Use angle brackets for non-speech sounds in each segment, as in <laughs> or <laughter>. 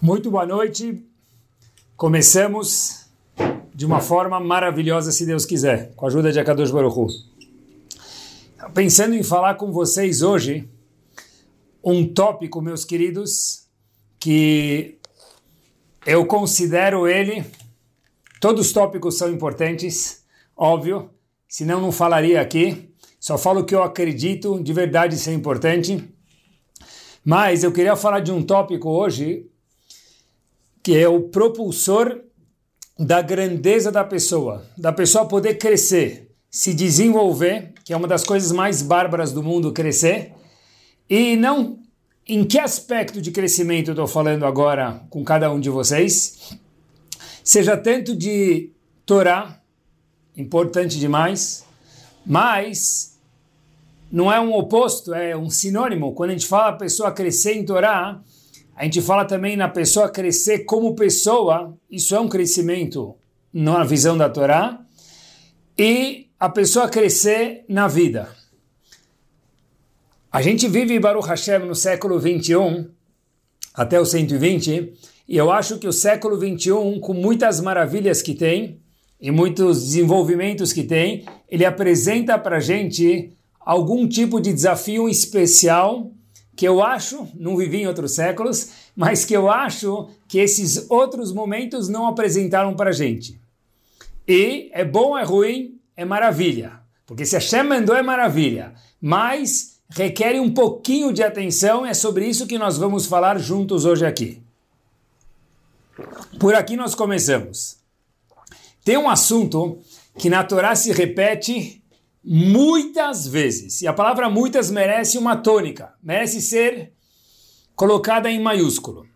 Muito boa noite. Começamos de uma forma maravilhosa, se Deus quiser, com a ajuda de Akadosh Baruch Hu. Pensando em falar com vocês hoje um tópico, meus queridos, que eu considero ele. Todos os tópicos são importantes, óbvio, senão não falaria aqui. Só falo o que eu acredito de verdade ser importante. Mas eu queria falar de um tópico hoje que é o propulsor da grandeza da pessoa, da pessoa poder crescer, se desenvolver, que é uma das coisas mais bárbaras do mundo, crescer, e não em que aspecto de crescimento eu estou falando agora com cada um de vocês, seja tanto de Torá, importante demais, mas não é um oposto, é um sinônimo. Quando a gente fala a pessoa crescer em Torá, a gente fala também na pessoa crescer como pessoa, isso é um crescimento na visão da Torá, e a pessoa crescer na vida. A gente vive Baruch Hashem no século 21 até o 120, e eu acho que o século 21, com muitas maravilhas que tem e muitos desenvolvimentos que tem, ele apresenta para gente algum tipo de desafio especial que eu acho, não vivi em outros séculos, mas que eu acho que esses outros momentos não apresentaram para gente. E é bom, é ruim, é maravilha. Porque se Hashem mandou é maravilha, mas requer um pouquinho de atenção, é sobre isso que nós vamos falar juntos hoje aqui. Por aqui nós começamos. Tem um assunto que na Torá se repete muitas vezes. E a palavra muitas merece uma tônica, merece ser colocada em maiúsculo.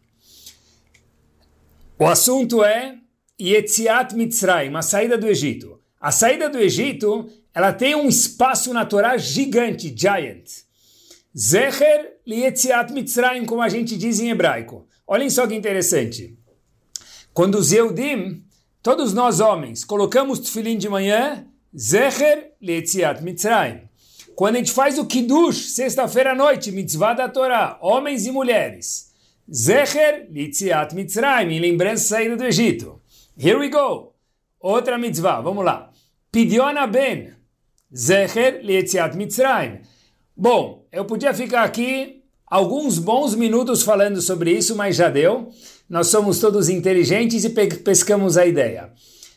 O assunto é Yetziat Mitzrayim, a saída do Egito. A saída do Egito, ela tem um espaço natural gigante, giant. Zecher Yetziat Mitzrayim, como a gente diz em hebraico. Olhem só que interessante. Quando os Eudim, todos nós homens, colocamos tefilim de manhã, Zecher Leitziat Mitzrayim. Quando a gente faz o Kiddush, sexta-feira à noite, mitzvah da Torá, homens e mulheres. Zecher Leitziat Mitzrayim, em lembrança da saída do Egito. Here we go. Outra mitzvah, vamos lá. Pidiona Ben. Zecher Leitziat Mitzrayim. Bom, eu podia ficar aqui alguns bons minutos falando sobre isso, mas já deu. Nós somos todos inteligentes e pescamos a ideia.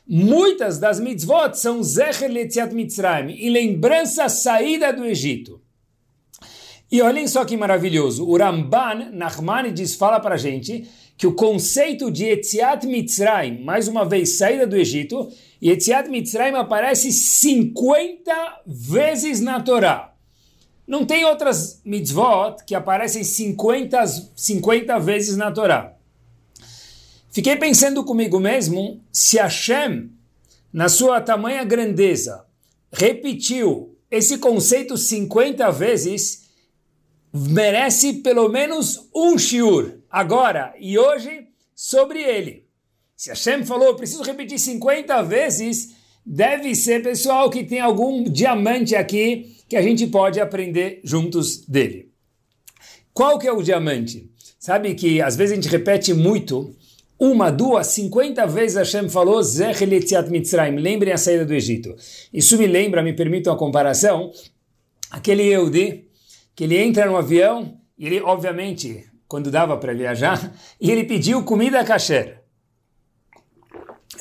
Muitas das mitzvot são Zecher Letziat Mitzrayim, em lembrança a saída do Egito. E olhem só que maravilhoso, o Ramban Nachmanides fala para a gente que o conceito de Etziat Mitzrayim, mais uma vez saída do Egito, e Etziat Mitzrayim aparece 50 vezes na Torá. Não tem outras mitzvot que aparecem 50, 50 vezes na Torá. Fiquei pensando comigo mesmo se Hashem, na sua tamanha grandeza, repetiu esse conceito 50 vezes, merece pelo menos um shiur, agora e hoje, sobre ele. Se Hashem falou, preciso repetir 50 vezes, deve ser pessoal que tem algum diamante aqui que a gente pode aprender juntos dele. Qual que é o diamante? Sabe que às vezes a gente repete muito uma, duas, cinquenta vezes Hashem falou Mitzrayim, lembrem a saída do Egito. Isso me lembra, me permite uma comparação, aquele Eudi, que ele entra no avião, e ele, obviamente, quando dava para viajar, <laughs> e ele pediu comida kasher.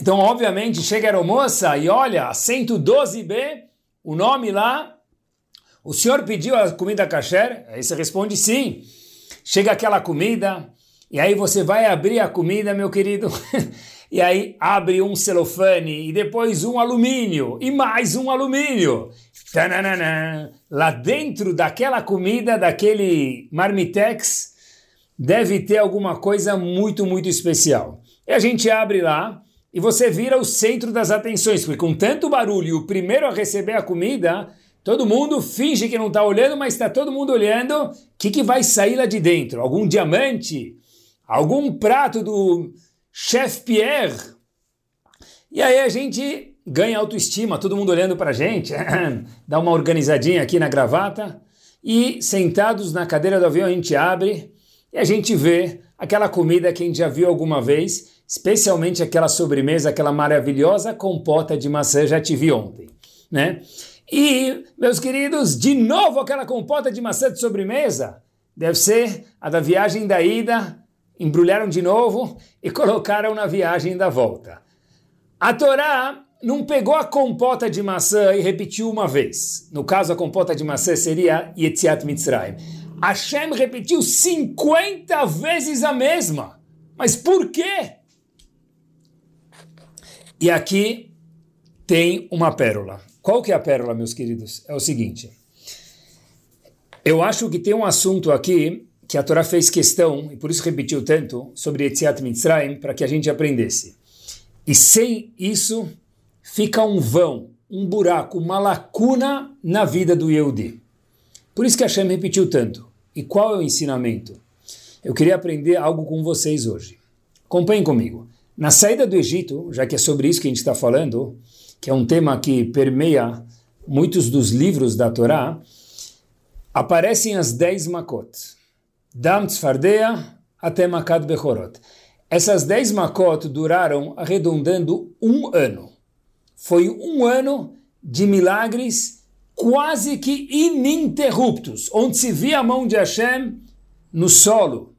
Então, obviamente, chega a aeromoça e olha, 112B, o nome lá, o senhor pediu a comida kasher? Aí você responde sim. Chega aquela comida, e aí você vai abrir a comida, meu querido, <laughs> e aí abre um celofane, e depois um alumínio, e mais um alumínio. Tananana. Lá dentro daquela comida, daquele marmitex, deve ter alguma coisa muito, muito especial. E a gente abre lá, e você vira o centro das atenções, porque com tanto barulho, o primeiro a receber a comida, todo mundo finge que não está olhando, mas está todo mundo olhando. O que, que vai sair lá de dentro? Algum diamante? Algum prato do Chef Pierre. E aí a gente ganha autoestima, todo mundo olhando para a gente, <clears throat> dá uma organizadinha aqui na gravata e sentados na cadeira do avião a gente abre e a gente vê aquela comida que a gente já viu alguma vez, especialmente aquela sobremesa, aquela maravilhosa compota de maçã, já te vi ontem, né? E, meus queridos, de novo aquela compota de maçã de sobremesa, deve ser a da viagem da ida, embrulharam de novo e colocaram na viagem da volta. A Torá não pegou a compota de maçã e repetiu uma vez. No caso, a compota de maçã seria Yetziat Mitzrayim. Hashem repetiu 50 vezes a mesma. Mas por quê? E aqui tem uma pérola. Qual que é a pérola, meus queridos? É o seguinte. Eu acho que tem um assunto aqui que a Torá fez questão, e por isso repetiu tanto, sobre Etziat Mitzrayim, para que a gente aprendesse. E sem isso, fica um vão, um buraco, uma lacuna na vida do Yehudi. Por isso que Hashem repetiu tanto. E qual é o ensinamento? Eu queria aprender algo com vocês hoje. Acompanhem comigo. Na saída do Egito, já que é sobre isso que a gente está falando, que é um tema que permeia muitos dos livros da Torá, aparecem as dez makot. Dam tzfardea até makat bechorot. Essas dez makot duraram, arredondando, um ano. Foi um ano de milagres quase que ininterruptos, onde se via a mão de Hashem no solo,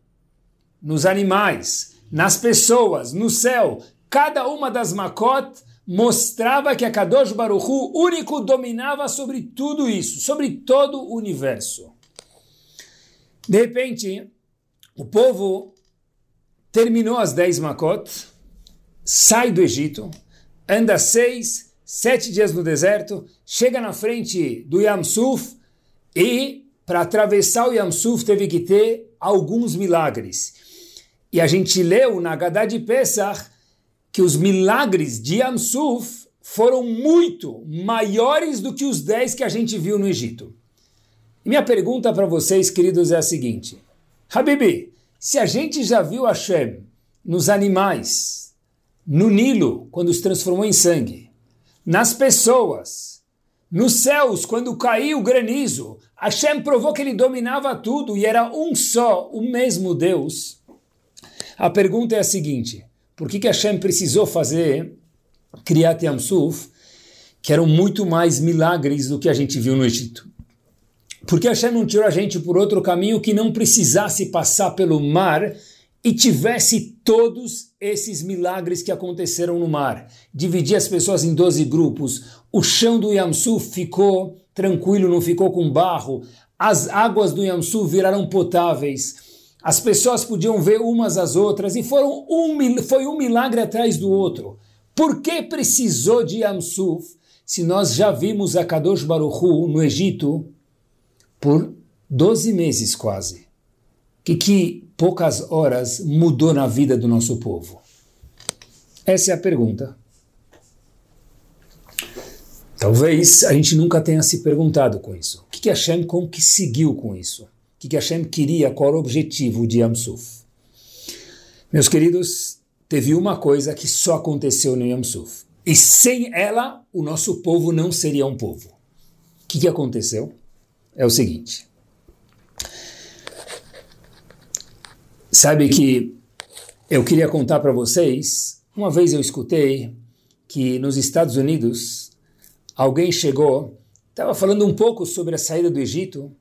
nos animais, nas pessoas, no céu, cada uma das Makot mostrava que a Kadosh Baruch Hu, único, dominava sobre tudo isso, sobre todo o universo. De repente, o povo terminou as dez Makot, sai do Egito, anda seis, sete dias no deserto, chega na frente do Yamsuf e, para atravessar o Yamsuf, teve que ter alguns milagres. E a gente leu na Haggadah de Pesach que os milagres de Yamsuf foram muito maiores do que os dez que a gente viu no Egito. E minha pergunta para vocês, queridos, é a seguinte: Habibi, se a gente já viu Hashem nos animais, no Nilo, quando os transformou em sangue, nas pessoas, nos céus, quando caiu o granizo, Hashem provou que ele dominava tudo e era um só, o mesmo Deus. A pergunta é a seguinte: por que, que Hashem precisou fazer Kriyat Yamsuf, que eram muito mais milagres do que a gente viu no Egito? Por que Hashem não tirou a gente por outro caminho que não precisasse passar pelo mar e tivesse todos esses milagres que aconteceram no mar? Dividir as pessoas em 12 grupos, o chão do Yamsuf ficou tranquilo, não ficou com barro, as águas do Yamsuf viraram potáveis as pessoas podiam ver umas às outras e foram um, foi um milagre atrás do outro. Por que precisou de Yamsuf se nós já vimos a Kadosh Baruch Hu no Egito por 12 meses quase? Que, que poucas horas mudou na vida do nosso povo? Essa é a pergunta. Talvez a gente nunca tenha se perguntado com isso. O que, que Hashem conseguiu com isso? que, que Hashem queria, qual o objetivo de Yamsuf. Meus queridos, teve uma coisa que só aconteceu no Yamsuf. E sem ela, o nosso povo não seria um povo. O que, que aconteceu? É o seguinte. Sabe que eu queria contar para vocês, uma vez eu escutei que nos Estados Unidos alguém chegou, estava falando um pouco sobre a saída do Egito,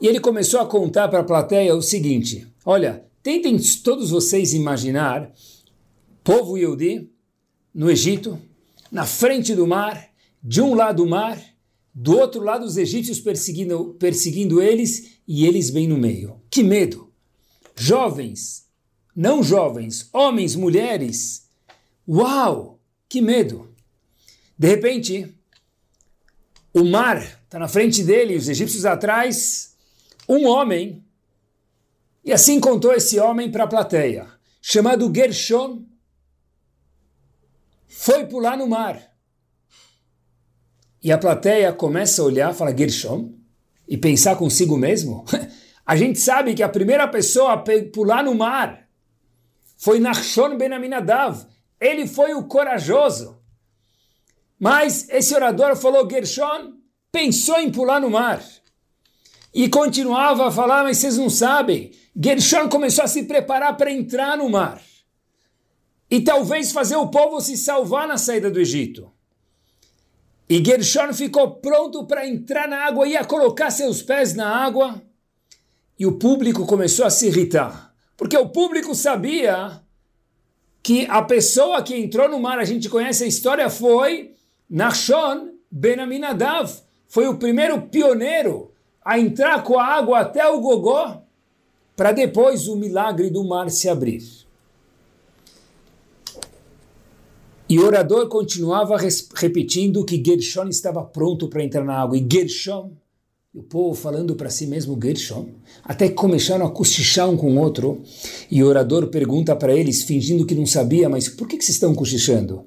e ele começou a contar para a plateia o seguinte: olha, tentem todos vocês imaginar povo Yehudi no Egito, na frente do mar, de um lado o mar, do outro lado os egípcios perseguindo, perseguindo eles e eles bem no meio. Que medo! Jovens, não jovens, homens, mulheres. Uau! Que medo! De repente, o mar está na frente dele, os egípcios atrás, um homem, e assim contou esse homem para a plateia, chamado Gershon, foi pular no mar. E a plateia começa a olhar, fala Gershon, e pensar consigo mesmo. <laughs> A gente sabe que a primeira pessoa a pular no mar foi Nachshon ben Aminadav. Ele foi o corajoso. Mas esse orador falou: Gershon pensou em pular no mar. E continuava a falar, mas vocês não sabem. Gershon começou a se preparar para entrar no mar. E talvez fazer o povo se salvar na saída do Egito. E Gershon ficou pronto para entrar na água, ia colocar seus pés na água. E o público começou a se irritar. Porque o público sabia que a pessoa que entrou no mar, a gente conhece a história, foi Nachshon Ben Aminadav. Foi o primeiro pioneiro a entrar com a água até o gogó, para depois o milagre do mar se abrir. E o orador continuava repetindo que Gershon estava pronto para entrar na água. E Gershon, o povo falando para si mesmo Gershon, até que começaram a cochichar um com o outro. E o orador pergunta para eles, fingindo que não sabia, mas por que, que vocês estão cochichando?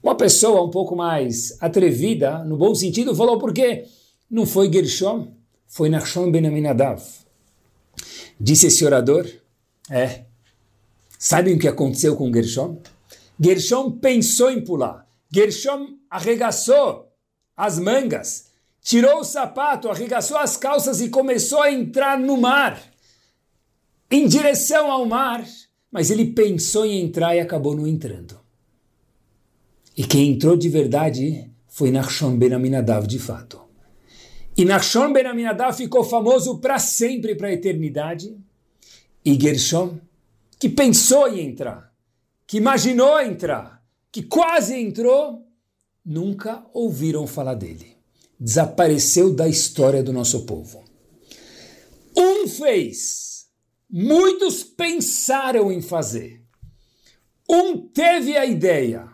Uma pessoa um pouco mais atrevida, no bom sentido, falou por quê? Não foi Gershon, foi Nachshon Ben Aminadav. Disse esse orador, é, sabem o que aconteceu com Gershon? Gershom pensou em pular. Gershom arregaçou as mangas, tirou o sapato, arregaçou as calças e começou a entrar no mar, em direção ao mar. Mas ele pensou em entrar e acabou não entrando. E quem entrou de verdade foi Nachshon Ben Aminadav de fato. E Nachshon Ben Aminadav ficou famoso para sempre, para a eternidade. E Gershom, que pensou em entrar, que imaginou entrar, que quase entrou, nunca ouviram falar dele. Desapareceu da história do nosso povo. Um fez, muitos pensaram em fazer. Um teve a ideia,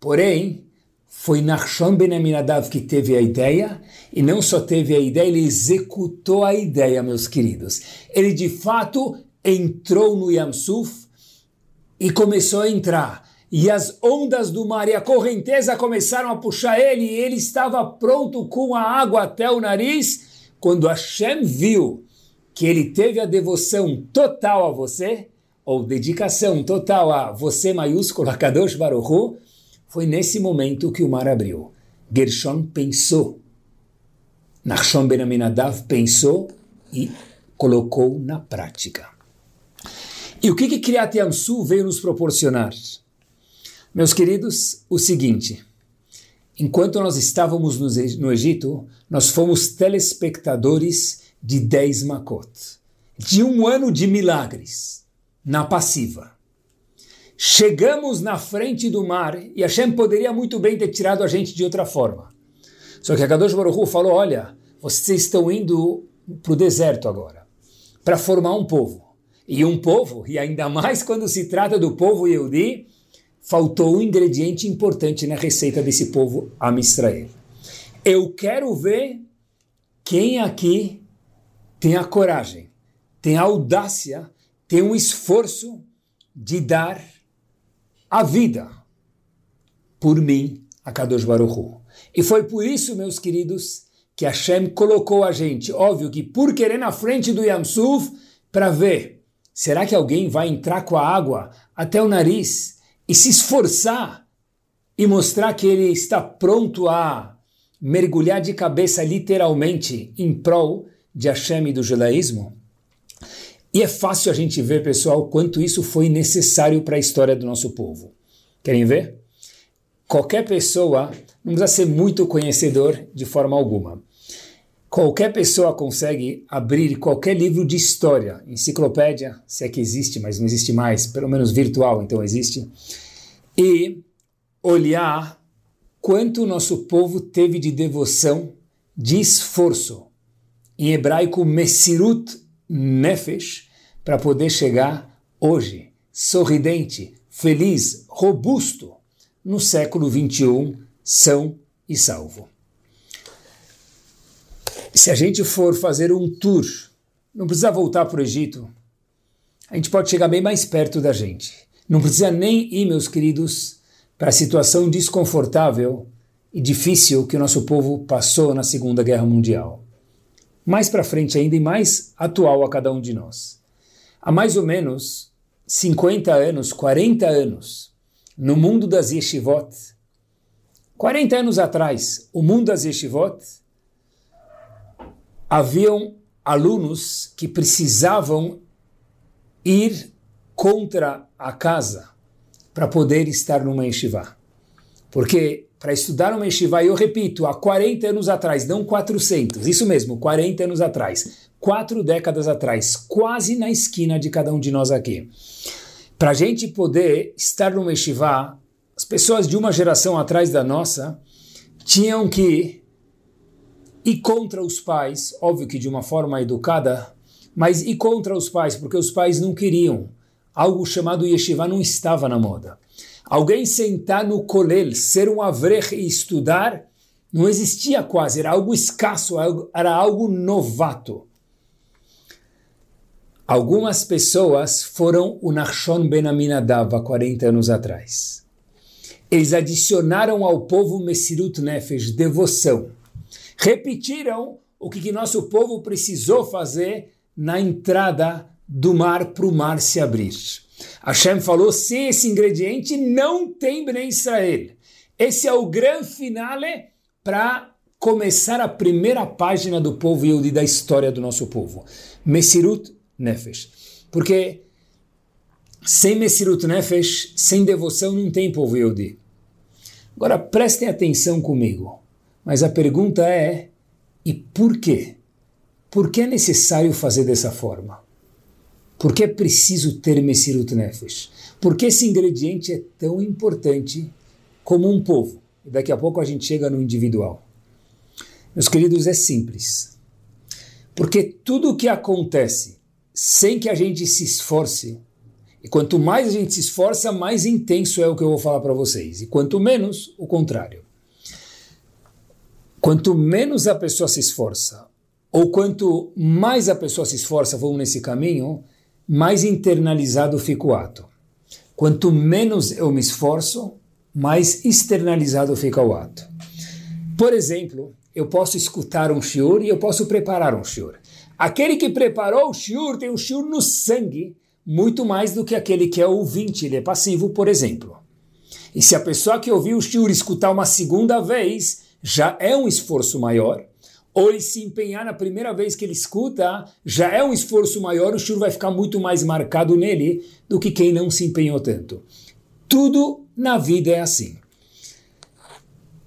porém, foi Nachshon Ben Aminadav que teve a ideia, e não só teve a ideia, ele executou a ideia, meus queridos. Ele de fato entrou no Yamsuf, e começou a entrar. E as ondas do mar e a correnteza começaram a puxar ele, e ele estava pronto com a água até o nariz. Quando Hashem viu que ele teve a devoção total a você, ou dedicação total a você maiúsculo, Kadosh Baruch foi nesse momento que o mar abriu. Gershon pensou. Nachshon Ben Aminadav pensou e colocou na prática. E o que, que Kriyat Yamsu veio nos proporcionar? Meus queridos, o seguinte. Enquanto nós estávamos no Egito, nós fomos telespectadores de 10 Makot, de um ano de milagres, na passiva. Chegamos na frente do mar e Hashem poderia muito bem ter tirado a gente de outra forma. Só que a Kadosh Baruch falou, olha, vocês estão indo para o deserto agora, para formar um povo. E um povo, e ainda mais quando se trata do povo Yehudi, faltou um ingrediente importante na receita desse povo Am Israel. Eu quero ver quem aqui tem a coragem, tem a audácia, tem um esforço de dar a vida por mim, a Kadosh Baruch Hu. E foi por isso, meus queridos, que Hashem colocou a gente, óbvio que por querer na frente do Yamsuf, para ver Será que alguém vai entrar com a água até o nariz e se esforçar e mostrar que ele está pronto a mergulhar de cabeça literalmente em prol de Hashem e do judaísmo? E é fácil a gente ver, pessoal, quanto isso foi necessário para a história do nosso povo. Querem ver? Qualquer pessoa não precisa ser muito conhecedor de forma alguma. Qualquer pessoa consegue abrir qualquer livro de história, enciclopédia, se é que existe, mas não existe mais, pelo menos virtual, então existe, e olhar quanto o nosso povo teve de devoção, de esforço, em hebraico Messirut Nefesh, para poder chegar hoje, sorridente, feliz, robusto, no século 21, são e salvo se a gente for fazer um tour, não precisa voltar para o Egito, a gente pode chegar bem mais perto da gente. Não precisa nem ir, meus queridos, para a situação desconfortável e difícil que o nosso povo passou na Segunda Guerra Mundial. Mais para frente ainda e mais atual a cada um de nós. Há mais ou menos 50 anos, 40 anos, no mundo das yeshivot, 40 anos atrás, o mundo das yeshivot haviam alunos que precisavam ir contra a casa para poder estar numa yeshiva. Porque para estudar uma yeshiva, eu repito, há 40 anos atrás, não 400, isso mesmo, 40 anos atrás, quatro décadas atrás, quase na esquina de cada um de nós aqui. Para a gente poder estar numa yeshiva, as pessoas de uma geração atrás da nossa tinham que ir contra os pais, óbvio que de uma forma educada, mas ir contra os pais, porque os pais não queriam. Algo chamado yeshiva não estava na moda. Alguém sentar no kolel, ser um avrech e estudar, não existia quase, era algo escasso, era algo novato. Algumas pessoas foram o Nachshon Ben Aminadav há 40 anos atrás. Eles adicionaram ao povo Messirut Nefesh, devoção. Repetiram o que, que nosso povo precisou fazer na entrada do mar para o mar se abrir. Hashem falou, sem esse ingrediente não tem Bnei Israel. Esse é o grande finale para começar a primeira página do povo Yehudi, da história do nosso povo. Messirut Nefesh. Porque sem Messirut Nefesh, sem devoção, não tem povo Yehudi. Agora prestem atenção comigo. Mas a pergunta é: e por quê? Por que é necessário fazer dessa forma? Por que é preciso ter Messirut Nefesh? Por que esse ingrediente é tão importante como um povo? E daqui a pouco a gente chega no individual. Meus queridos, é simples. Porque tudo o que acontece sem que a gente se esforce, e quanto mais a gente se esforça, mais intenso é o que eu vou falar para vocês. E quanto menos, o contrário. Quanto menos a pessoa se esforça, ou quanto mais a pessoa se esforça, vamos nesse caminho, mais internalizado fica o ato. Quanto menos eu me esforço, mais externalizado fica o ato. Por exemplo, eu posso escutar um shiur e eu posso preparar um shiur. Aquele que preparou o shiur tem o shiur no sangue, muito mais do que aquele que é ouvinte, ele é passivo, por exemplo. E se a pessoa que ouviu o shiur escutar uma segunda vez, já é um esforço maior ou ele se empenhar na primeira vez que ele escuta, já é um esforço maior, o shur vai ficar muito mais marcado nele do que quem não se empenhou tanto. Tudo na vida é assim.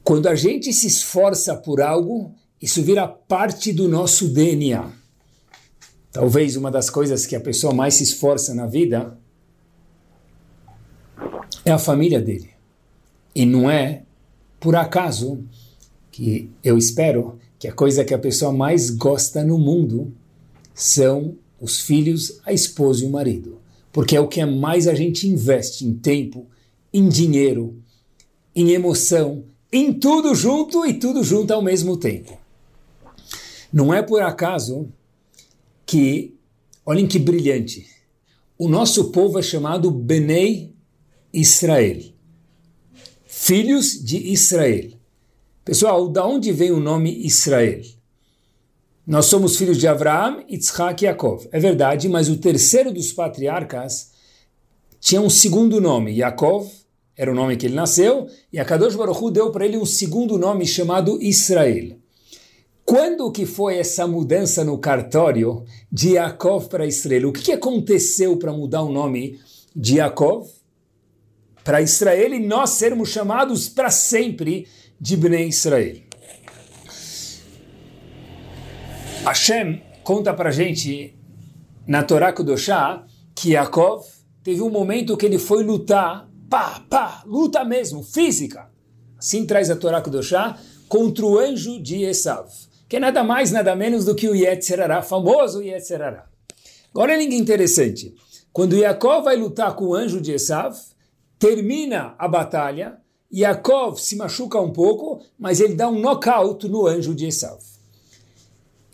Quando a gente se esforça por algo, isso vira parte do nosso DNA. Talvez uma das coisas que a pessoa mais se esforça na vida é a família dele. E não é por acaso que eu espero que a coisa que a pessoa mais gosta no mundo são os filhos, a esposa e o marido. Porque é o que mais a gente investe em tempo, em dinheiro, em emoção, em tudo junto e tudo junto ao mesmo tempo. Não é por acaso que, olhem que brilhante, o nosso povo é chamado Benei Israel, filhos de Israel. Pessoal, da onde vem o nome Israel? Nós somos filhos de Abraão, Yitzhak e Yaakov. É verdade, mas o terceiro dos patriarcas tinha um segundo nome. Yaakov era o nome que ele nasceu, e a Kadosh Baruch Hu deu para ele um segundo nome chamado Israel. Quando que foi essa mudança no cartório de Yaakov para Israel? O que, que aconteceu para mudar o nome de Yaakov para Israel e nós sermos chamados para sempre de Bnei Israel. Hashem conta para gente na Torá Kudoshá que Yaakov teve um momento que ele foi lutar, pá, pá, luta mesmo, física. Assim traz a Torá Kudoshá contra o anjo de Esav, que é nada mais, nada menos do que o Yetzerará, famoso Yetzerará. Agora é interessante. Quando Yaakov vai lutar com o anjo de Esav, termina a batalha, Yaakov se machuca um pouco, mas ele dá um knockout no anjo de Esav.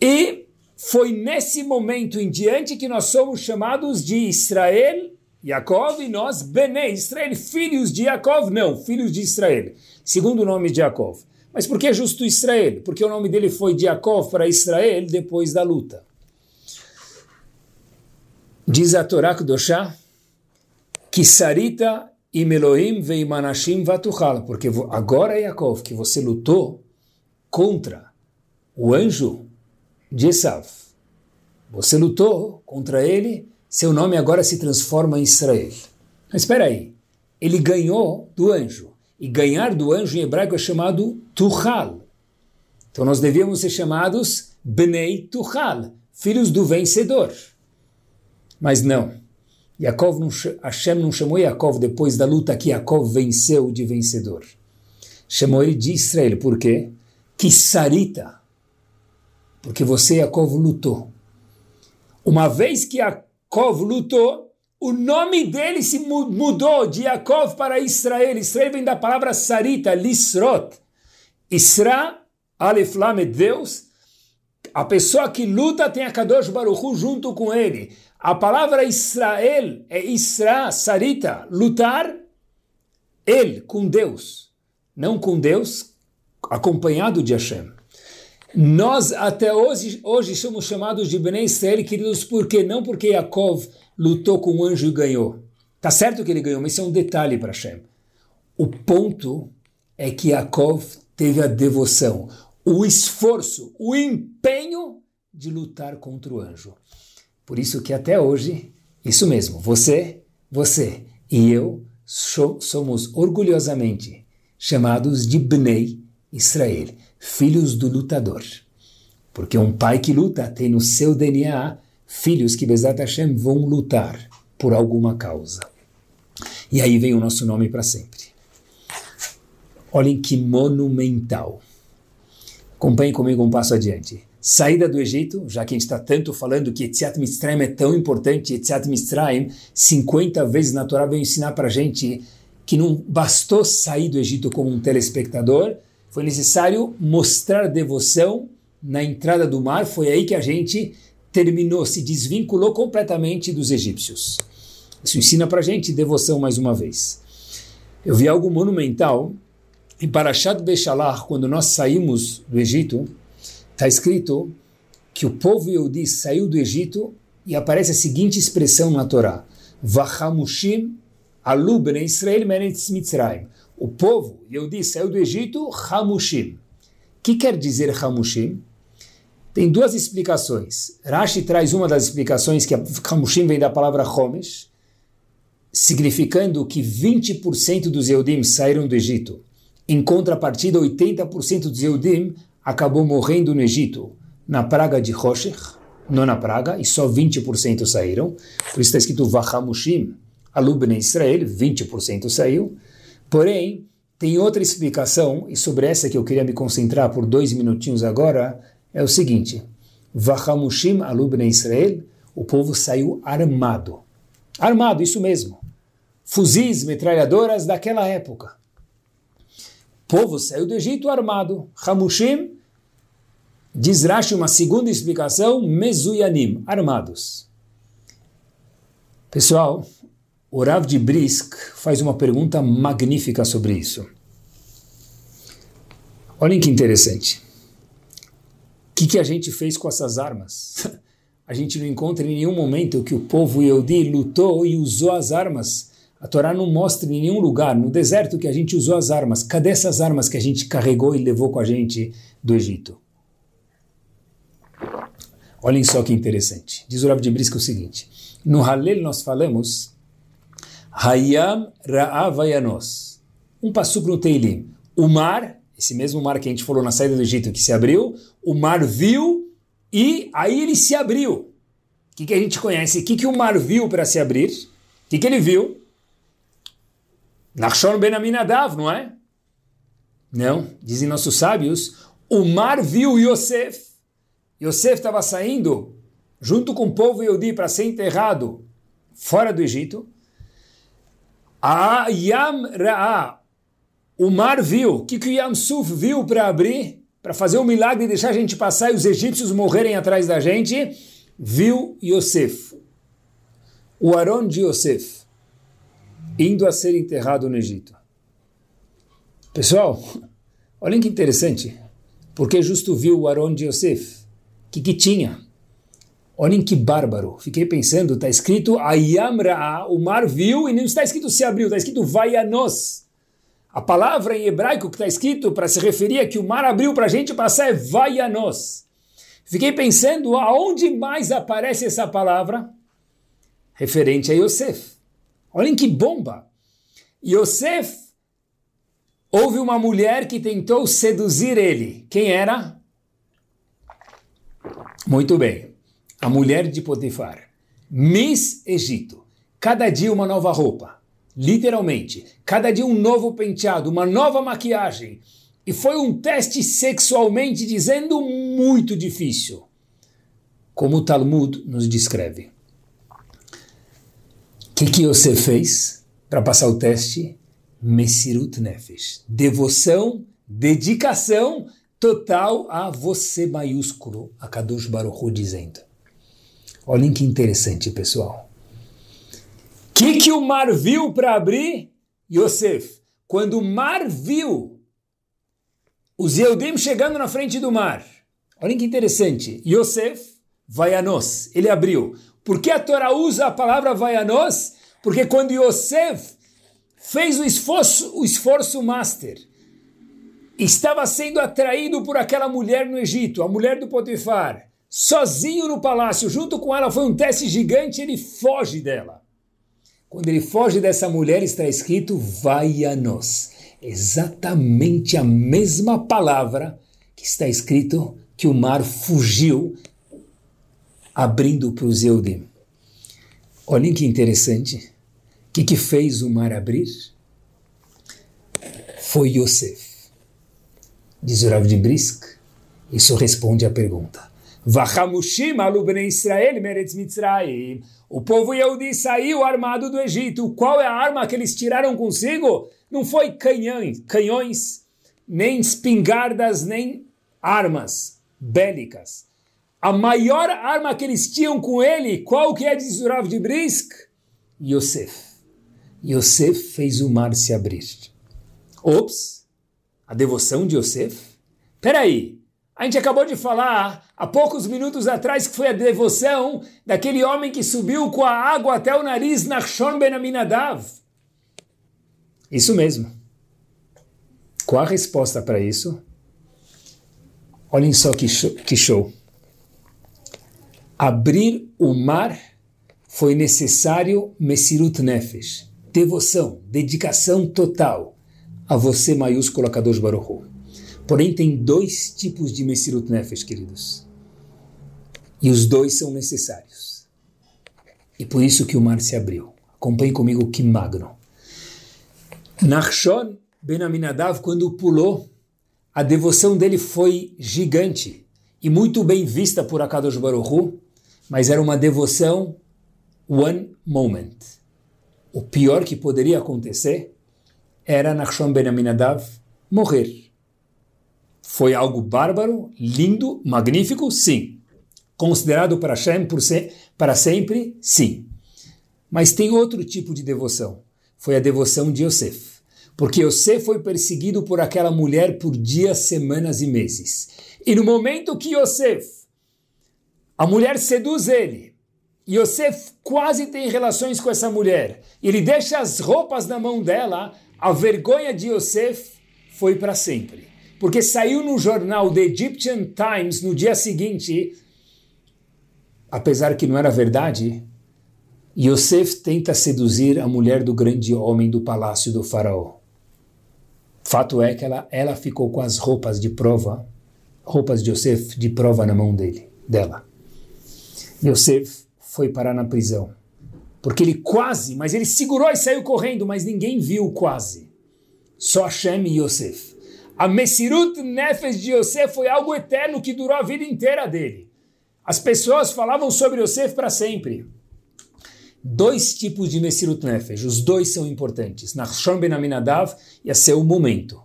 E foi nesse momento em diante que nós somos chamados de Israel, Yaakov, e nós, Bene Israel, filhos de Yaakov, não, filhos de Israel, segundo o nome de Yaakov. Mas por que justo Israel? Porque o nome dele foi de Yaakov para Israel depois da luta. Diz a Torá Kudoshá que Sarita Im Elohim veim anashim vatuchal, porque agora, Yaakov, que você lutou contra o anjo de Esav, Você lutou contra ele, seu nome agora se transforma em Israel. Mas espera aí, ele ganhou do anjo. E ganhar do anjo em hebraico é chamado Tuhal. Então nós devíamos ser chamados Bnei Tuhal, filhos do vencedor. Mas não. Yaakov não, Hashem não chamou Yaakov depois da luta que Yaakov venceu de vencedor. Chamou ele de Israel. Por quê? Que Sarita. Porque você, Yaakov, lutou. Uma vez que Yaakov lutou, o nome dele se mudou de Yaakov para Israel. Israel vem da palavra Sarita, Lisrot. Isra, Aleph Lamed, Deus. A pessoa que luta tem a Kadosh Baruch Hu junto com ele. A palavra Israel é Isra, Sarita, lutar, ele, com Deus. Não com Deus, acompanhado de Hashem. Nós até hoje, hoje somos chamados de Bnei Israel, queridos, por quê? Não porque Yaakov lutou com o anjo e ganhou. Tá certo que ele ganhou, mas isso é um detalhe para Hashem. O ponto é que Yaakov teve a devoção, o esforço, o empenho de lutar contra o anjo. Por isso que até hoje, isso mesmo, você, você e eu somos orgulhosamente chamados de Bnei Israel, filhos do lutador. Porque um pai que luta tem no seu DNA filhos que Bezat Hashem vão lutar por alguma causa. E aí vem o nosso nome para sempre. Olhem que monumental. Acompanhem comigo um passo adiante. Saída do Egito, já que a gente está tanto falando que Etziat Mitzrayim é tão importante, Etziat Mitzrayim, 50 vezes na Torá veio ensinar para a gente que não bastou sair do Egito como um telespectador, foi necessário mostrar devoção na entrada do mar, foi aí que a gente terminou, se desvinculou completamente dos egípcios. Isso ensina para a gente devoção mais uma vez. Eu vi algo monumental em Parashat Beshalach, quando nós saímos do Egito, está escrito que o povo Yehudi saiu do Egito e aparece a seguinte expressão na Torá: Vachamushim alu bnei Israel meretz Mitzrayim. O povo Yehudi saiu do Egito, Hamushim. O que quer dizer Hamushim? Tem duas explicações. Rashi traz uma das explicações que Hamushim vem da palavra Homesh, significando que 20% dos Eudim saíram do Egito. Em contrapartida, 80% dos Eudim acabou morrendo no Egito, na praga de Roshech, não na praga, e só 20% saíram. Por isso está escrito Vahamushim, Alubne Israel, 20% saiu. Porém, tem outra explicação, e sobre essa que eu queria me concentrar por dois minutinhos agora, é o seguinte: Vahamushim alubne Israel, o povo saiu armado. Armado, isso mesmo. Fuzis, metralhadoras daquela época. O povo saiu do Egito armado. Hamushim, diz Rashi uma segunda explicação, Mezuyanim, armados. Pessoal, o Rav de Brisk faz uma pergunta magnífica sobre isso. Olhem que interessante que, que a gente fez com essas armas? <laughs> a gente não encontra em nenhum momento que o povo Yehudi lutou e usou as armas. A Torá não mostra em nenhum lugar, no deserto, que a gente usou as armas. Cadê essas armas que a gente carregou e levou com a gente do Egito? Olhem só que interessante. Diz o Rav de Brisco o seguinte. No Halel nós falamos Hayam Ra'avayanos. Um passuco no Teilim. O mar esse mesmo mar que a gente falou na saída do Egito que se abriu, o mar viu e aí ele se abriu. O que, que a gente conhece? O que, que o mar viu para se abrir? O que, que ele viu? Nachshon ben Aminadav, não é? Não, dizem nossos sábios, o mar viu Yosef. Yosef estava saindo junto com o povo Yehudi para ser enterrado fora do Egito. A Yam Ra'a, o mar viu, o que, que o Yamsuf viu para abrir, para fazer o um milagre e deixar a gente passar e os egípcios morrerem atrás da gente? Viu Yosef, o Aron de Yosef, indo a ser enterrado no Egito. Pessoal, olhem que interessante. Porque justo viu o Aron de Yosef? Que, que tinha? Olhem que bárbaro. Fiquei pensando, está escrito Ayamra, o mar viu, e não está escrito se abriu, está escrito Vaianos. A palavra em hebraico que está escrito para se referir a que o mar abriu para a gente passar é Vaianos. Fiquei pensando aonde mais aparece essa palavra referente a Yosef. Olhem que bomba! Yosef houve uma mulher que tentou seduzir ele. Quem era? Muito bem, a mulher de Potifar. Miss Egito. Cada dia uma nova roupa. Literalmente. Cada dia um novo penteado, uma nova maquiagem. E foi um teste sexualmente dizendo muito difícil. Como o Talmud nos descreve. O que, que você fez para passar o teste? Messirut Nefesh. Devoção, dedicação total a você maiúsculo, a Kadosh Baruch Hu dizendo. Olhem que interessante, pessoal. O que, que o mar viu para abrir? Yosef. Quando o mar viu os Yehudim chegando na frente do mar. Olhem que interessante. Yosef, Vaianos, ele abriu. Por que a Torá usa a palavra Vaianos? Porque quando Yosef fez o esforço, o esforço master, estava sendo atraído por aquela mulher no Egito, a mulher do Potifar, sozinho no palácio, junto com ela, foi um teste gigante, ele foge dela. Quando ele foge dessa mulher, está escrito Vaianos. Exatamente a mesma palavra que está escrito que o mar fugiu, abrindo para os Eudim. Olhem que interessante. O que, que fez o mar abrir? Foi Yosef. Diz o Rav de Brisk. Isso responde à pergunta. Meretz. O povo Yehudi saiu armado do Egito. Qual é a arma que eles tiraram consigo? Não foi canhões, canhões nem espingardas, nem armas bélicas. A maior arma que eles tinham com ele, qual que é, diz o Rav de Brisk? Yosef. Yosef fez o mar se abrir. Ops, a devoção de Yosef? Peraí, a gente acabou de falar há poucos minutos atrás que foi a devoção daquele homem que subiu com a água até o nariz, Nachshon ben Aminadav. Isso mesmo. Qual a resposta para isso? Olhem só que show, que show. Abrir o mar foi necessário Messirut Nefesh, devoção, dedicação total a você maiúsculo Kadosh Baruch. Porém, tem dois tipos de Messirut Nefesh, queridos. E os dois são necessários. E por isso que o mar se abriu. Acompanhe comigo que magno. Nachshon Ben Aminadav, quando pulou, a devoção dele foi gigante e muito bem vista por Akadosh Baruch mas era uma devoção one moment. O pior que poderia acontecer era Nachshon Ben Aminadav morrer. Foi algo bárbaro, lindo, magnífico? Sim. Considerado para Hashem por para sempre? Sim. Mas tem outro tipo de devoção. Foi a devoção de Yosef. Porque Yosef foi perseguido por aquela mulher por dias, semanas e meses. E no momento que Yosef, a mulher seduz ele, Yosef quase tem relações com essa mulher, ele deixa as roupas na mão dela, a vergonha de Yosef foi para sempre porque saiu no jornal The Egyptian Times no dia seguinte, apesar que não era verdade, Yosef tenta seduzir a mulher do grande homem do palácio do faraó. Fato é que ela, ela ficou com as roupas de prova, roupas de Yosef de prova na mão dele, dela. Yosef foi parar na prisão, porque ele quase, mas ele segurou e saiu correndo, mas ninguém viu quase. Só Hashem e Yosef. A Messirut Nefesh de Yosef foi algo eterno que durou a vida inteira dele. As pessoas falavam sobre Yosef para sempre. Dois tipos de Messirut Nefesh, os dois são importantes. Nachshon ben Aminadav ia ser o momento.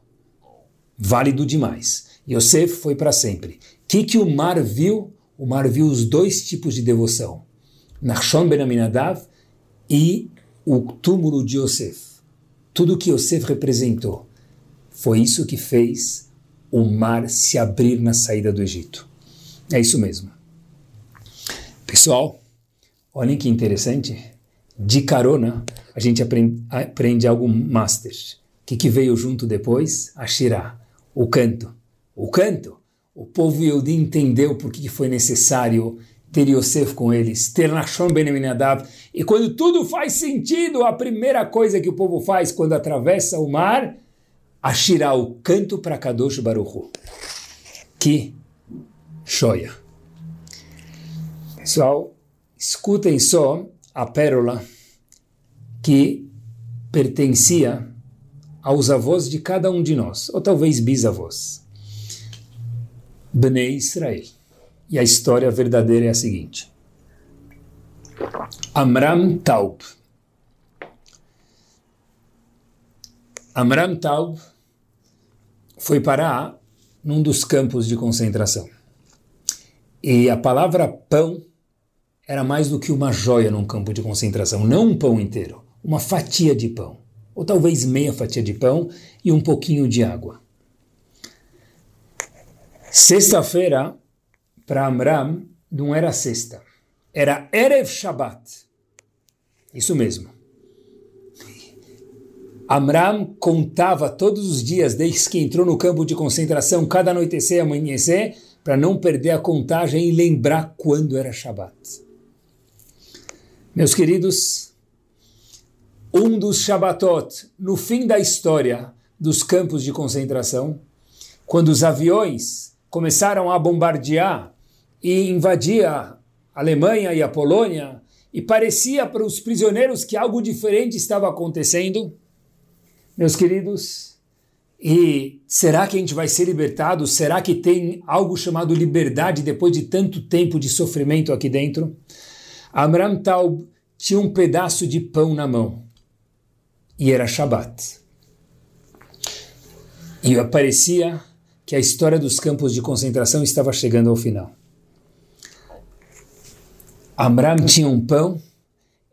Válido demais. Yosef foi para sempre. O que, que o mar viu? O mar viu os dois tipos de devoção. Nachshon ben Aminadav e o túmulo de Yosef. Tudo que Yosef representou. Foi isso que fez o mar se abrir na saída do Egito. É isso mesmo. Pessoal, olhem que interessante. De carona, a gente aprende, aprende algo master. O que, que veio junto depois? A Shirah, o canto. O canto. o povo Yehudi entendeu por que foi necessário ter Yosef com eles, ter Nashon Ben Aminadab. E quando tudo faz sentido, a primeira coisa que o povo faz quando atravessa o mar, Ashirá, o canto para Kadosh Baruchu. Que joia! Pessoal, escutem só a pérola que pertencia aos avós de cada um de nós, ou talvez bisavós. Bnei Israel. E a história verdadeira é a seguinte. Amram Taub. Amram Taub foi parar num dos campos de concentração. E a palavra pão era mais do que uma joia num campo de concentração, não um pão inteiro, uma fatia de pão, ou talvez meia fatia de pão e um pouquinho de água. Sexta-feira, para Amram, não era sexta, era Erev Shabbat. Isso mesmo. Amram contava todos os dias, desde que entrou no campo de concentração, cada anoitecer e amanhecer, para não perder a contagem e lembrar quando era Shabbat. Meus queridos, um dos Shabbatot, no fim da história dos campos de concentração, quando os aviões começaram a bombardear e invadir a Alemanha e a Polônia, e parecia para os prisioneiros que algo diferente estava acontecendo. Meus queridos, e será que a gente vai ser libertado? Será que tem algo chamado liberdade depois de tanto tempo de sofrimento aqui dentro? Amram Taub tinha um pedaço de pão na mão e era Shabat. E parecia que a história dos campos de concentração estava chegando ao final. Amram tinha um pão,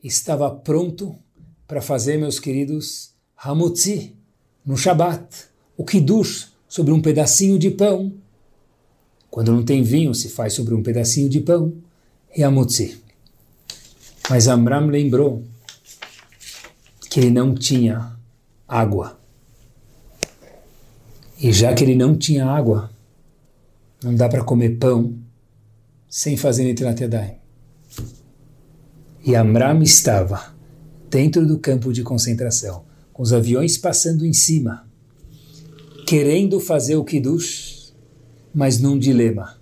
estava pronto para fazer, meus queridos, Hamutzi, no Shabat, o Kiddush, sobre um pedacinho de pão. Quando não tem vinho, se faz sobre um pedacinho de pão, e Hamutzi. Mas Amram lembrou que ele não tinha água. E já que ele não tinha água, não dá para comer pão sem fazer Netilat Yadayim. E Amram estava dentro do campo de concentração, com os aviões passando em cima, querendo fazer o Kiddush, mas num dilema.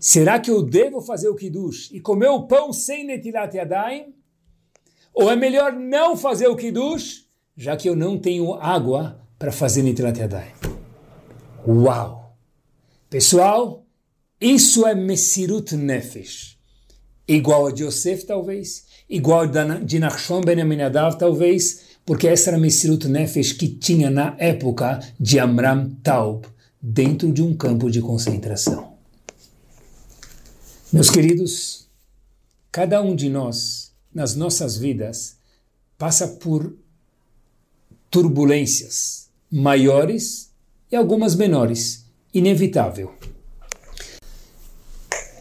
Será que eu devo fazer o Kiddush e comer o pão sem Netilat Yadayim? Ou é melhor não fazer o Kiddush, já que eu não tenho água para fazer Netilat Yadayim? Uau! Pessoal, isso é Messirut Nefesh. Igual a Yosef, talvez, igual de Nachshon ben Aminadav, talvez, porque essa era a Messirut Nefesh que tinha na época de Amram Taub, dentro de um campo de concentração. Meus queridos, cada um de nós, nas nossas vidas, passa por turbulências maiores e algumas menores, inevitável.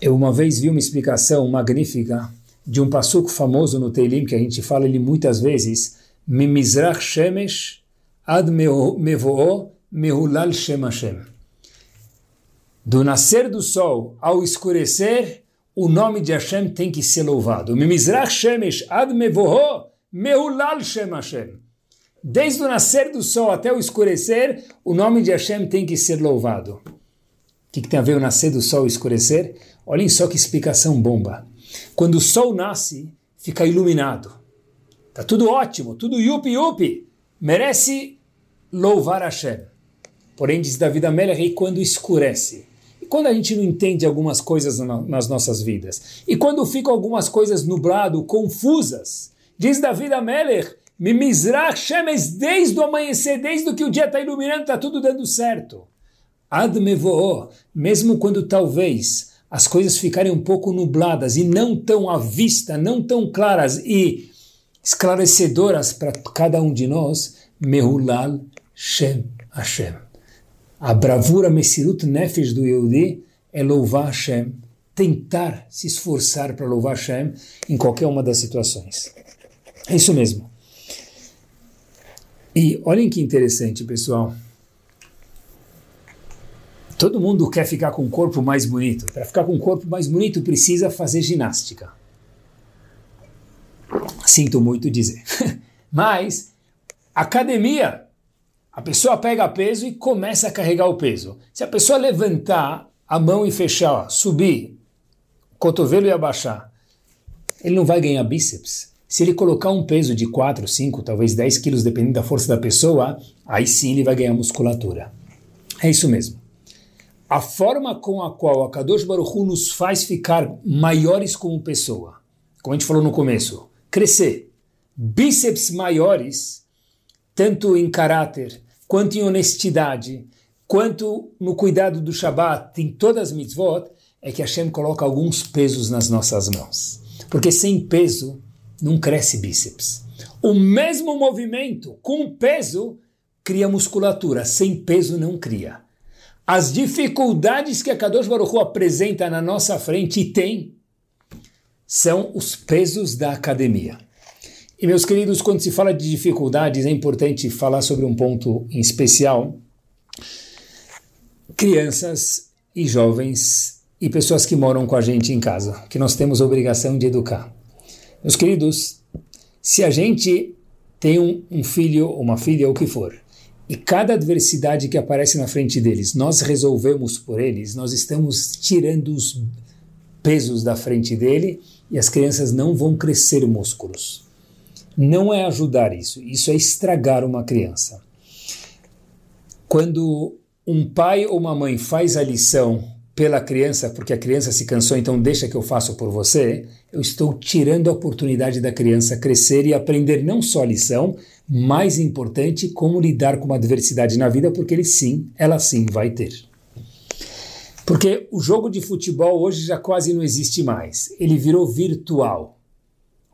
Eu uma vez vi uma explicação magnífica de um passuco famoso no Teilim, que a gente fala ele muitas vezes, Mimizrach Shemesh ad mevo'o mehulal Shem Hashem. Do nascer do sol ao escurecer, o nome de Hashem tem que ser louvado. Mimizrach Shemesh ad mevo'o mehulal Shem Hashem. Desde o nascer do sol até o escurecer, o nome de Hashem tem que ser louvado. O que, que tem a ver o nascer do sol e o escurecer? Olhem só que explicação bomba. Quando o sol nasce, fica iluminado. Tá tudo ótimo, tudo yupi yupi. Merece louvar Hashem. Porém, diz Davi Amelech, quando escurece. E quando a gente não entende algumas coisas nas nossas vidas. E quando ficam algumas coisas nublado, confusas. Diz Davi Amelech, Mimizrach Shemes, desde o amanhecer, desde que o dia está iluminando, está tudo dando certo. Admevoó, mesmo quando talvez as coisas ficarem um pouco nubladas e não tão à vista, não tão claras e esclarecedoras para cada um de nós, Mehulal Shem Hashem. A bravura Messirut Nefesh do Yehudi é louvar Hashem, tentar se esforçar para louvar Hashem em qualquer uma das situações. É isso mesmo. E olhem que interessante, pessoal. Todo mundo quer ficar com um corpo mais bonito. Para ficar com um corpo mais bonito, precisa fazer ginástica. Sinto muito dizer. <laughs> Mas, academia, a pessoa pega peso e começa a carregar o peso. Se a pessoa levantar a mão e fechar, subir, o cotovelo e abaixar, ele não vai ganhar bíceps. Se ele colocar um peso de 4, 5, talvez 10 quilos, dependendo da força da pessoa, aí sim ele vai ganhar musculatura. É isso mesmo. A forma com a qual a Kadosh Baruch Hu nos faz ficar maiores como pessoa, como a gente falou no começo, crescer, bíceps maiores, tanto em caráter, quanto em honestidade, quanto no cuidado do Shabat, em todas as mitzvot, é que Hashem coloca alguns pesos nas nossas mãos. Porque sem peso não cresce bíceps. O mesmo movimento com peso cria musculatura, sem peso não cria. As dificuldades que a Kadosh Baruch apresenta na nossa frente e tem são os pesos da academia. E meus queridos, quando se fala de dificuldades, é importante falar sobre um ponto em especial. Crianças e jovens e pessoas que moram com a gente em casa, que nós temos a obrigação de educar. Meus queridos, se a gente tem um, um filho, uma filha, ou o que for, e cada adversidade que aparece na frente deles, nós resolvemos por eles, nós estamos tirando os pesos da frente dele e as crianças não vão crescer músculos. Não é ajudar isso, isso é estragar uma criança. Quando um pai ou uma mãe faz a lição pela criança, porque a criança se cansou, então deixa que eu faço por você, eu estou tirando a oportunidade da criança crescer e aprender não só a lição, mais importante, como lidar com uma adversidade na vida, porque ele sim, ela sim vai ter. Porque o jogo de futebol hoje já quase não existe mais. Ele virou virtual.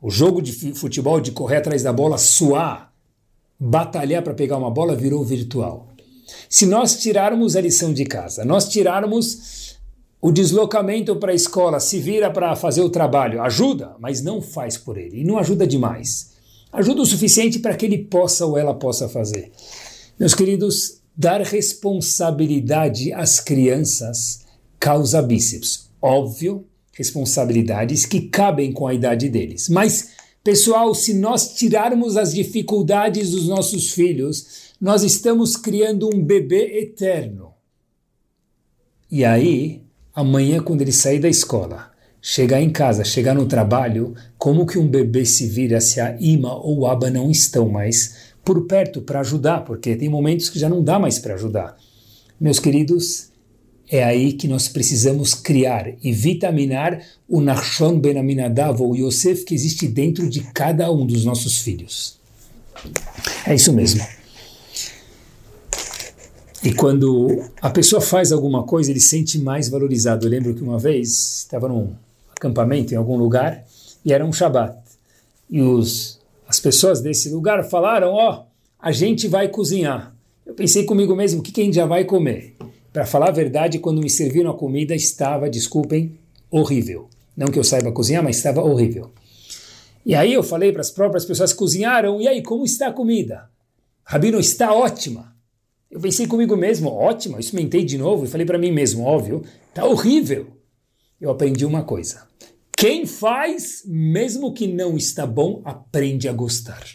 O jogo de futebol, de correr atrás da bola, suar, batalhar para pegar uma bola, virou virtual. Se nós tirarmos a lição de casa, nós tirarmos o deslocamento para a escola, se vira para fazer o trabalho, ajuda, mas não faz por ele. E não ajuda demais. Ajuda o suficiente para que ele possa ou ela possa fazer. Meus queridos, dar responsabilidade às crianças causa bíceps. Óbvio, responsabilidades que cabem com a idade deles. Mas, pessoal, se nós tirarmos as dificuldades dos nossos filhos, nós estamos criando um bebê eterno. E aí, amanhã, quando ele sair da escola, chegar em casa, chegar no trabalho, como que um bebê se vira se a ima ou o aba não estão mais por perto para ajudar? Porque tem momentos que já não dá mais para ajudar. Meus queridos, é aí que nós precisamos criar e vitaminar o Nachshon Ben Aminadav, ou Yosef, que existe dentro de cada um dos nossos filhos. É isso mesmo. E quando a pessoa faz alguma coisa, ele se sente mais valorizado. Eu lembro que uma vez estava num acampamento em algum lugar e era um Shabat. E os, as pessoas desse lugar falaram: Ó, oh, a gente vai cozinhar. Eu pensei comigo mesmo: o que, que a gente já vai comer? Para falar a verdade, quando me serviram a comida, estava, desculpem, horrível. Não que eu saiba cozinhar, mas estava horrível. E aí eu falei para as próprias pessoas que cozinharam, e aí, como está a comida? Rabino, está ótima. Eu pensei comigo mesmo, ótima, eu experimentei de novo e falei para mim mesmo, óbvio, está horrível. Eu aprendi uma coisa. Quem faz, mesmo que não está bom, aprende a gostar.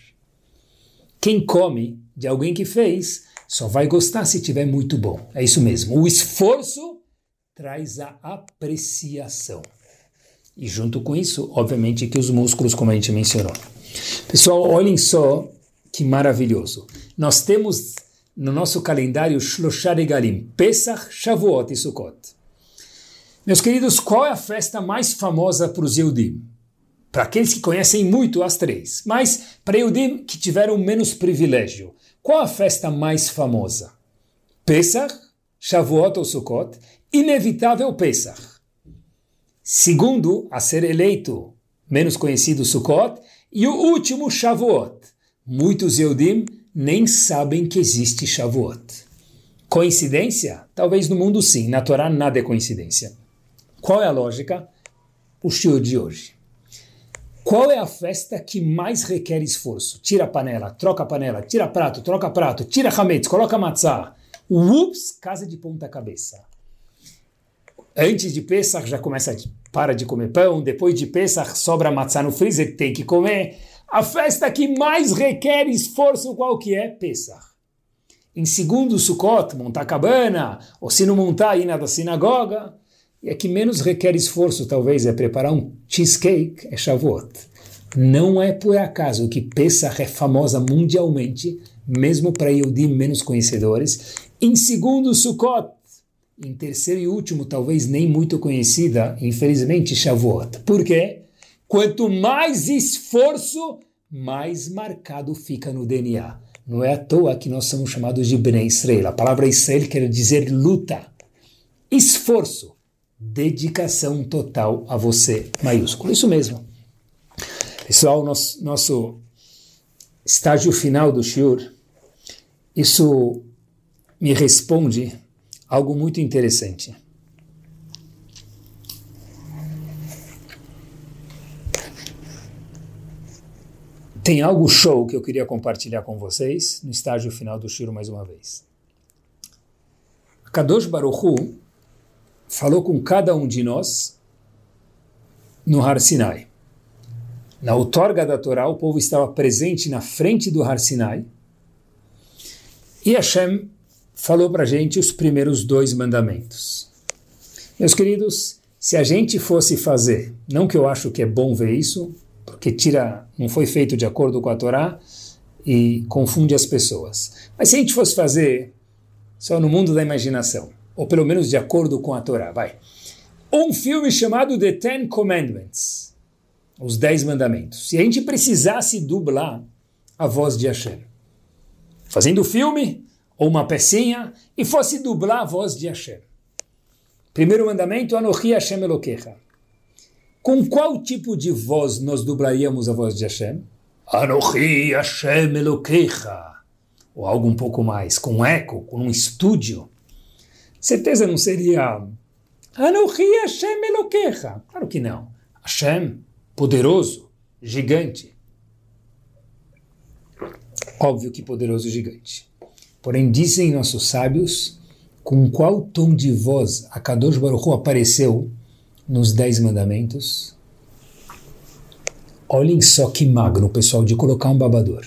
Quem come de alguém que fez, só vai gostar se tiver muito bom. É isso mesmo. O esforço traz a apreciação. E junto com isso, obviamente, que os músculos, como a gente mencionou. Pessoal, olhem só que maravilhoso. Nós temos no nosso calendário Shloshar Egalim, Pesach, Shavuot e Sukkot. Meus queridos, qual é a festa mais famosa para os Yehudim? Para aqueles que conhecem muito as três, mas para Yehudim que tiveram menos privilégio. Qual a festa mais famosa? Pesach, Shavuot ou Sukkot? Inevitável Pesach. Segundo, a ser eleito, menos conhecido Sukkot. E o último, Shavuot. Muitos Eudim nem sabem que existe Shavuot. Coincidência? Talvez no mundo sim, na Torá nada é coincidência. Qual é a lógica? O shiur de hoje. Qual é a festa que mais requer esforço? Tira a panela, troca a panela, tira prato, troca prato, tira hametz, coloca matzah. Ups, casa de ponta cabeça. Antes de Pesach já começa, para de comer pão, depois de Pesach sobra matzá no freezer, tem que comer. A festa que mais requer esforço qual que é? Pesach. Em segundo, Sukkot, montar cabana, ou se não montar, ir na sinagoga. E a que menos requer esforço, talvez, é preparar um cheesecake, é Shavuot. Não é por acaso que Pesach é famosa mundialmente, mesmo para Yehudim menos conhecedores. Em segundo, Sukkot. Em terceiro e último, talvez nem muito conhecida, infelizmente, Shavuot. Por quê? Quanto mais esforço, mais marcado fica no DNA. Não é à toa que nós somos chamados de Bnei Israel. A palavra Israel quer dizer luta, esforço, dedicação total a você, maiúsculo. Isso mesmo. Pessoal, nosso, nosso estágio final do Shiur, isso me responde algo muito interessante. Tem algo show que eu queria compartilhar com vocês no estágio final do Shiro mais uma vez. Kadosh Baruchu falou com cada um de nós no Har Sinai. Na outorga da Torá, o povo estava presente na frente do Har Sinai e Hashem falou para a gente os primeiros dois mandamentos. Meus queridos, se a gente fosse fazer, não que eu acho que é bom ver isso, porque tira, não foi feito de acordo com a Torá e confunde as pessoas. Mas se a gente fosse fazer só no mundo da imaginação, ou pelo menos de acordo com a Torá, vai. Um filme chamado The Ten Commandments, os Dez Mandamentos. Se a gente precisasse dublar a voz de Hashem, fazendo o filme ou uma pecinha e fosse dublar a voz de Hashem. Primeiro mandamento, Anohi Hashem Elokecha. Com qual tipo de voz nós dublaríamos a voz de Hashem? Anohi Hashem Elokecha. Ou algo um pouco mais, com eco, com um estúdio. Certeza não seria Anohi Hashem Elokecha. Claro que não. Hashem, poderoso, gigante. Óbvio que poderoso e gigante. Porém, dizem nossos sábios com qual tom de voz a Kadosh Baruch Hu apareceu nos Dez Mandamentos. Olhem só que magno, pessoal, de colocar um babador.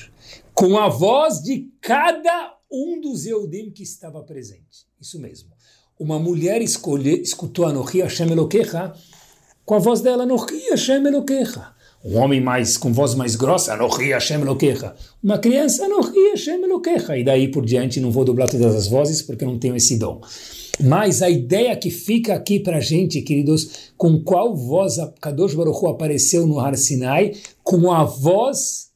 Com a voz de cada um dos Eudim que estava presente. Isso mesmo. Uma mulher escolhe, escutou Anohi Hashem Elokecha com a voz dela, Anohi Hashem Elokecha. Um homem mais com voz mais grossa, Anohi Hashem Elokecha. Uma criança, Anohi Hashem Elokecha. E daí por diante não vou dublar todas as vozes porque não tenho esse dom. Mas a ideia que fica aqui para gente, queridos, com qual voz Kadosh Baruch Hu apareceu no Har Sinai, com a voz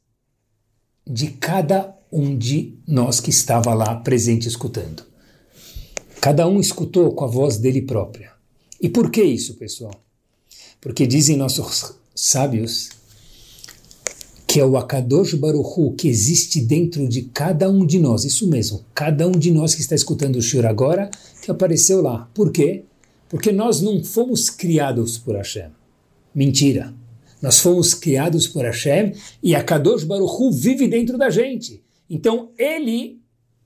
de cada um de nós que estava lá presente escutando. Cada um escutou com a voz dele própria. E por que isso, pessoal? Porque dizem nossos sábios que é o Akadosh Baruchu que existe dentro de cada um de nós, isso mesmo, cada um de nós que está escutando o Shur agora, que apareceu lá. Por quê? Porque nós não fomos criados por Hashem. Mentira. Nós fomos criados por Hashem e Akadosh Baruchu vive dentro da gente. Então ele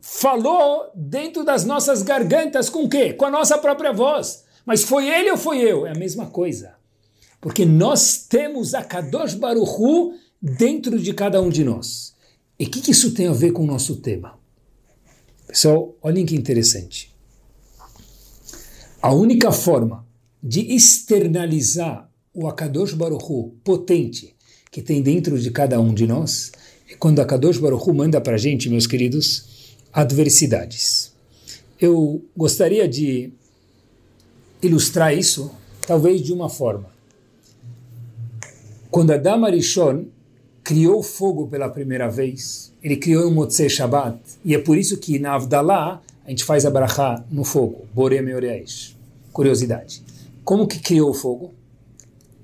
falou dentro das nossas gargantas com o quê? Com a nossa própria voz. Mas foi ele ou foi eu? É a mesma coisa. Porque nós temos Akadosh Baruchu dentro de cada um de nós. E o que, que isso tem a ver com o nosso tema? Pessoal, olhem que interessante. A única forma de externalizar o Akadosh Baruch Hu potente que tem dentro de cada um de nós é quando Akadosh Baruch Hu manda para a gente, meus queridos, adversidades. Eu gostaria de ilustrar isso, talvez de uma forma. Quando Adam Arishon criou fogo pela primeira vez, ele criou um Motzei Shabbat, e é por isso que na Avdalá a gente faz a brachá no fogo, Borei Meoreais. Curiosidade. Como que criou o fogo?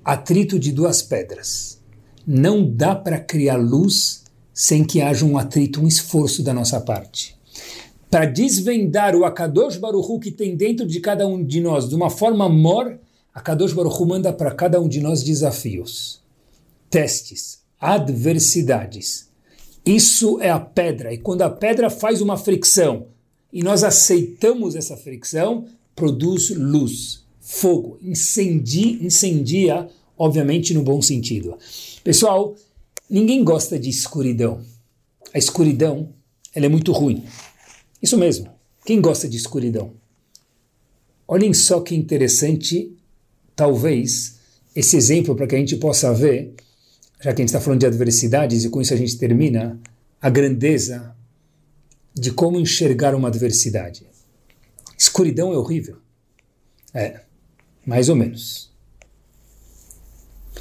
Atrito de duas pedras. Não dá para criar luz sem que haja um atrito, um esforço da nossa parte. Para desvendar o Akadosh Baruchu que tem dentro de cada um de nós de uma forma mor, Akadosh Baruchu manda para cada um de nós desafios, testes, adversidades. Isso é a pedra. E quando a pedra faz uma fricção e nós aceitamos essa fricção, produz luz, fogo, incendia, incendia, obviamente no bom sentido. Pessoal, ninguém gosta de escuridão. A escuridão, ela é muito ruim. Isso mesmo. Quem gosta de escuridão? Olhem só que interessante, talvez, esse exemplo para que a gente possa ver, já que a gente está falando de adversidades e com isso a gente termina, a grandeza de como enxergar uma adversidade. Escuridão é horrível. É, mais ou menos.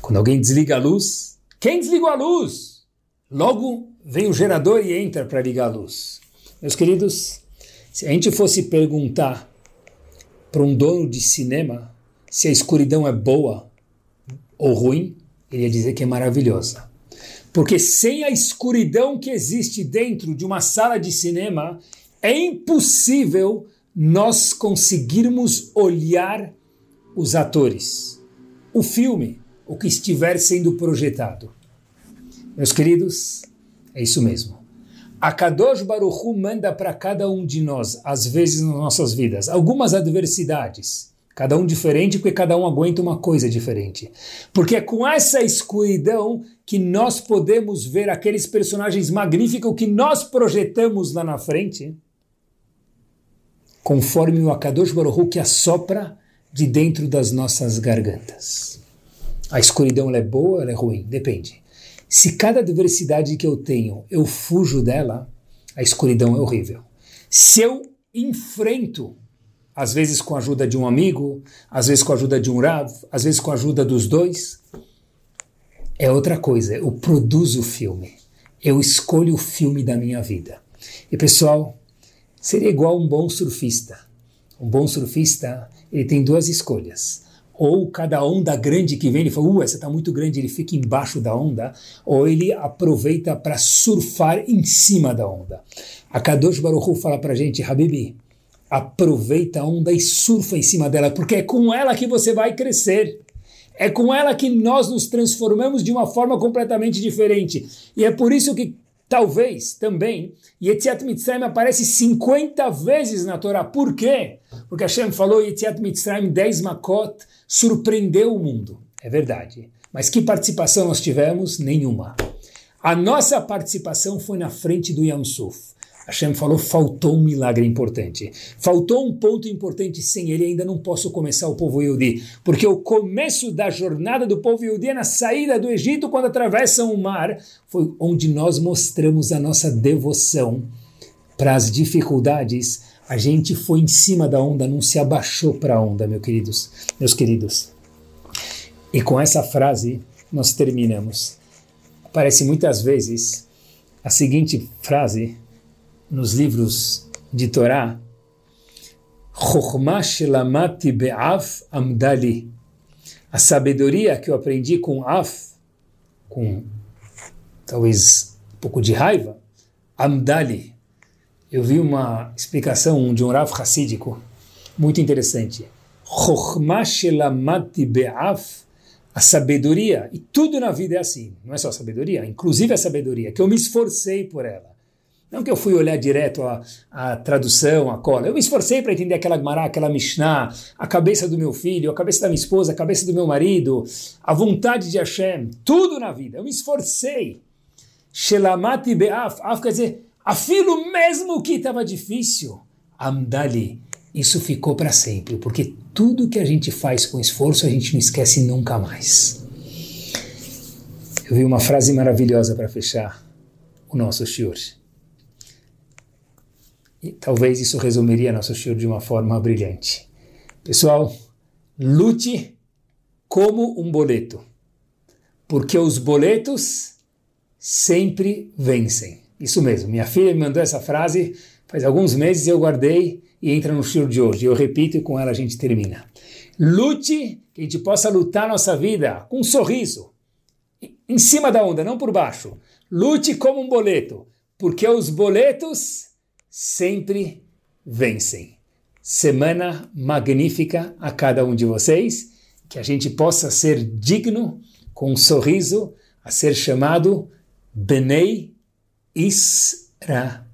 Quando alguém desliga a luz, quem desligou a luz? Logo vem o gerador e entra para ligar a luz. Meus queridos, se a gente fosse perguntar para um dono de cinema se a escuridão é boa ou ruim, ele ia dizer que é maravilhosa. Porque sem a escuridão que existe dentro de uma sala de cinema, é impossível nós conseguirmos olhar os atores, o filme, o que estiver sendo projetado. Meus queridos, é isso mesmo. A Kadosh Baruchu manda para cada um de nós, às vezes nas nossas vidas, algumas adversidades, cada um diferente, porque cada um aguenta uma coisa diferente. Porque é com essa escuridão que nós podemos ver aqueles personagens magníficos que nós projetamos lá na frente, conforme o Akadosh Baruchu que assopra de dentro das nossas gargantas. A escuridão é boa, ela é ruim, depende. Se cada adversidade que eu tenho eu fujo dela, a escuridão é horrível. Se eu enfrento, às vezes com a ajuda de um amigo, às vezes com a ajuda de um Rav, às vezes com a ajuda dos dois, é outra coisa. Eu produzo o filme. Eu escolho o filme da minha vida. E pessoal, seria igual um bom surfista. Um bom surfista, ele tem duas escolhas ou cada onda grande que vem, ele fala, uh, essa está muito grande, ele fica embaixo da onda, ou ele aproveita para surfar em cima da onda. A Kadosh Baruch Hu fala para a gente, Habibi, aproveita a onda e surfa em cima dela, porque é com ela que você vai crescer. É com ela que nós nos transformamos de uma forma completamente diferente. E é por isso que Talvez também Yetziat Mitzrayim aparece 50 vezes na Torá. Por quê? Porque Hashem falou Yetziat Mitzrayim 10 makot, surpreendeu o mundo. É verdade. Mas que participação nós tivemos? Nenhuma. A nossa participação foi na frente do Yam Suf. Hashem falou, faltou um milagre importante. Faltou um ponto importante, sem ele ainda não posso começar o povo Yehudi. Porque o começo da jornada do povo Yehudi é na saída do Egito, quando atravessam o mar, foi onde nós mostramos a nossa devoção para as dificuldades. A gente foi em cima da onda, não se abaixou para a onda, meus queridos. Meus queridos. E com essa frase nós terminamos. Aparece muitas vezes a seguinte frase nos livros de Torá, shelamati be'af amdali. A sabedoria que eu aprendi com af, com talvez um pouco de raiva, amdali. Eu vi uma explicação de um Rav Hassídico muito interessante. shelamati be'af a sabedoria, e tudo na vida é assim, não é só a sabedoria, inclusive a sabedoria, que eu me esforcei por ela. Não que eu fui olhar direto a, a tradução, a cola. Eu me esforcei para entender aquela Gemara, aquela Mishnah, a cabeça do meu filho, a cabeça da minha esposa, a cabeça do meu marido, a vontade de Hashem, tudo na vida. Eu me esforcei. Shelamati be'af. Af quer dizer, afilo mesmo que estava difícil. Amdali. Isso ficou para sempre, porque tudo que a gente faz com esforço a gente não esquece nunca mais. Eu vi uma frase maravilhosa para fechar o nosso shiur. E talvez isso resumiria nosso show de uma forma brilhante. Pessoal, lute como um boleto, porque os boletos sempre vencem. Isso mesmo, minha filha me mandou essa frase faz alguns meses eu guardei e entra no show de hoje. Eu repito e com ela a gente termina. Lute, que a gente possa lutar nossa vida com um sorriso, em cima da onda, não por baixo. Lute como um boleto, porque os boletos sempre vencem. Semana magnífica a cada um de vocês, que a gente possa ser digno, com um sorriso, a ser chamado Benei Israel.